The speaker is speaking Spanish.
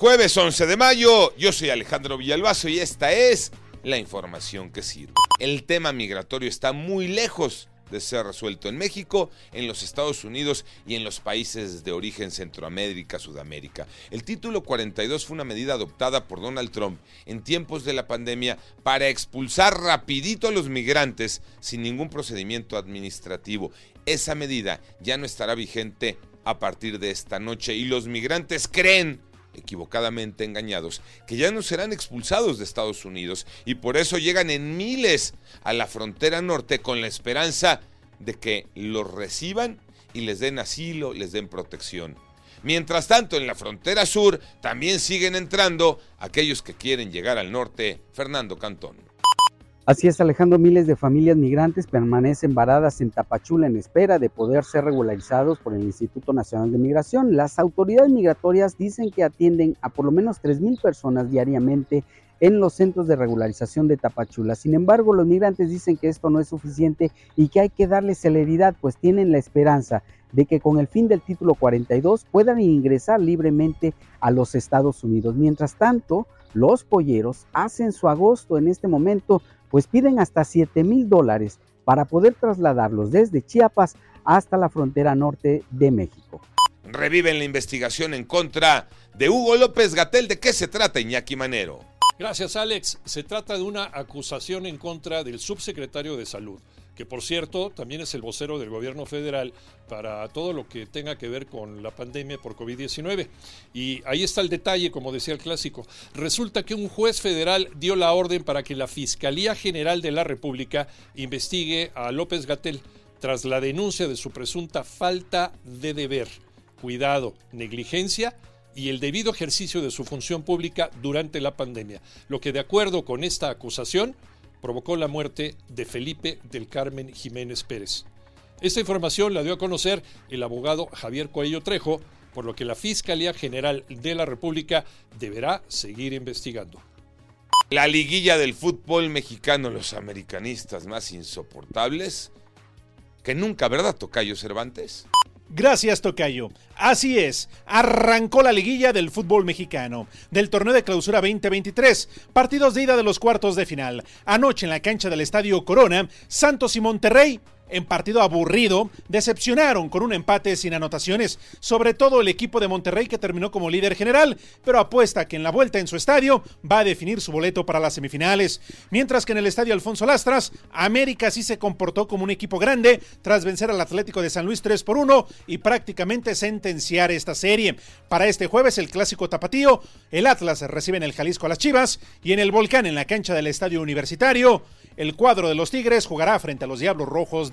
Jueves 11 de mayo, yo soy Alejandro Villalbazo y esta es la información que sirve. El tema migratorio está muy lejos de ser resuelto en México, en los Estados Unidos y en los países de origen Centroamérica, Sudamérica. El título 42 fue una medida adoptada por Donald Trump en tiempos de la pandemia para expulsar rapidito a los migrantes sin ningún procedimiento administrativo. Esa medida ya no estará vigente a partir de esta noche y los migrantes creen equivocadamente engañados, que ya no serán expulsados de Estados Unidos y por eso llegan en miles a la frontera norte con la esperanza de que los reciban y les den asilo, les den protección. Mientras tanto, en la frontera sur también siguen entrando aquellos que quieren llegar al norte. Fernando Cantón. Así es, Alejandro, miles de familias migrantes permanecen varadas en Tapachula en espera de poder ser regularizados por el Instituto Nacional de Migración. Las autoridades migratorias dicen que atienden a por lo menos 3.000 personas diariamente en los centros de regularización de Tapachula. Sin embargo, los migrantes dicen que esto no es suficiente y que hay que darle celeridad, pues tienen la esperanza de que con el fin del título 42 puedan ingresar libremente a los Estados Unidos. Mientras tanto, los polleros hacen su agosto en este momento pues piden hasta 7 mil dólares para poder trasladarlos desde Chiapas hasta la frontera norte de México. Reviven la investigación en contra de Hugo López Gatel. ¿De qué se trata, Iñaki Manero? Gracias, Alex. Se trata de una acusación en contra del subsecretario de Salud que por cierto también es el vocero del gobierno federal para todo lo que tenga que ver con la pandemia por COVID-19. Y ahí está el detalle, como decía el clásico. Resulta que un juez federal dio la orden para que la Fiscalía General de la República investigue a López Gatel tras la denuncia de su presunta falta de deber, cuidado, negligencia y el debido ejercicio de su función pública durante la pandemia. Lo que de acuerdo con esta acusación provocó la muerte de Felipe del Carmen Jiménez Pérez. Esta información la dio a conocer el abogado Javier Coello Trejo, por lo que la Fiscalía General de la República deberá seguir investigando. La liguilla del fútbol mexicano, los americanistas más insoportables que nunca, ¿verdad, Tocayo Cervantes? Gracias, Tocayo. Así es, arrancó la liguilla del fútbol mexicano, del torneo de clausura 2023, partidos de ida de los cuartos de final. Anoche en la cancha del Estadio Corona, Santos y Monterrey en partido aburrido, decepcionaron con un empate sin anotaciones, sobre todo el equipo de Monterrey que terminó como líder general, pero apuesta que en la vuelta en su estadio va a definir su boleto para las semifinales. Mientras que en el estadio Alfonso Lastras, América sí se comportó como un equipo grande tras vencer al Atlético de San Luis 3 por 1 y prácticamente sentenciar esta serie. Para este jueves el clásico tapatío, el Atlas recibe en el Jalisco a las Chivas y en el Volcán en la cancha del estadio universitario el cuadro de los Tigres jugará frente a los Diablos Rojos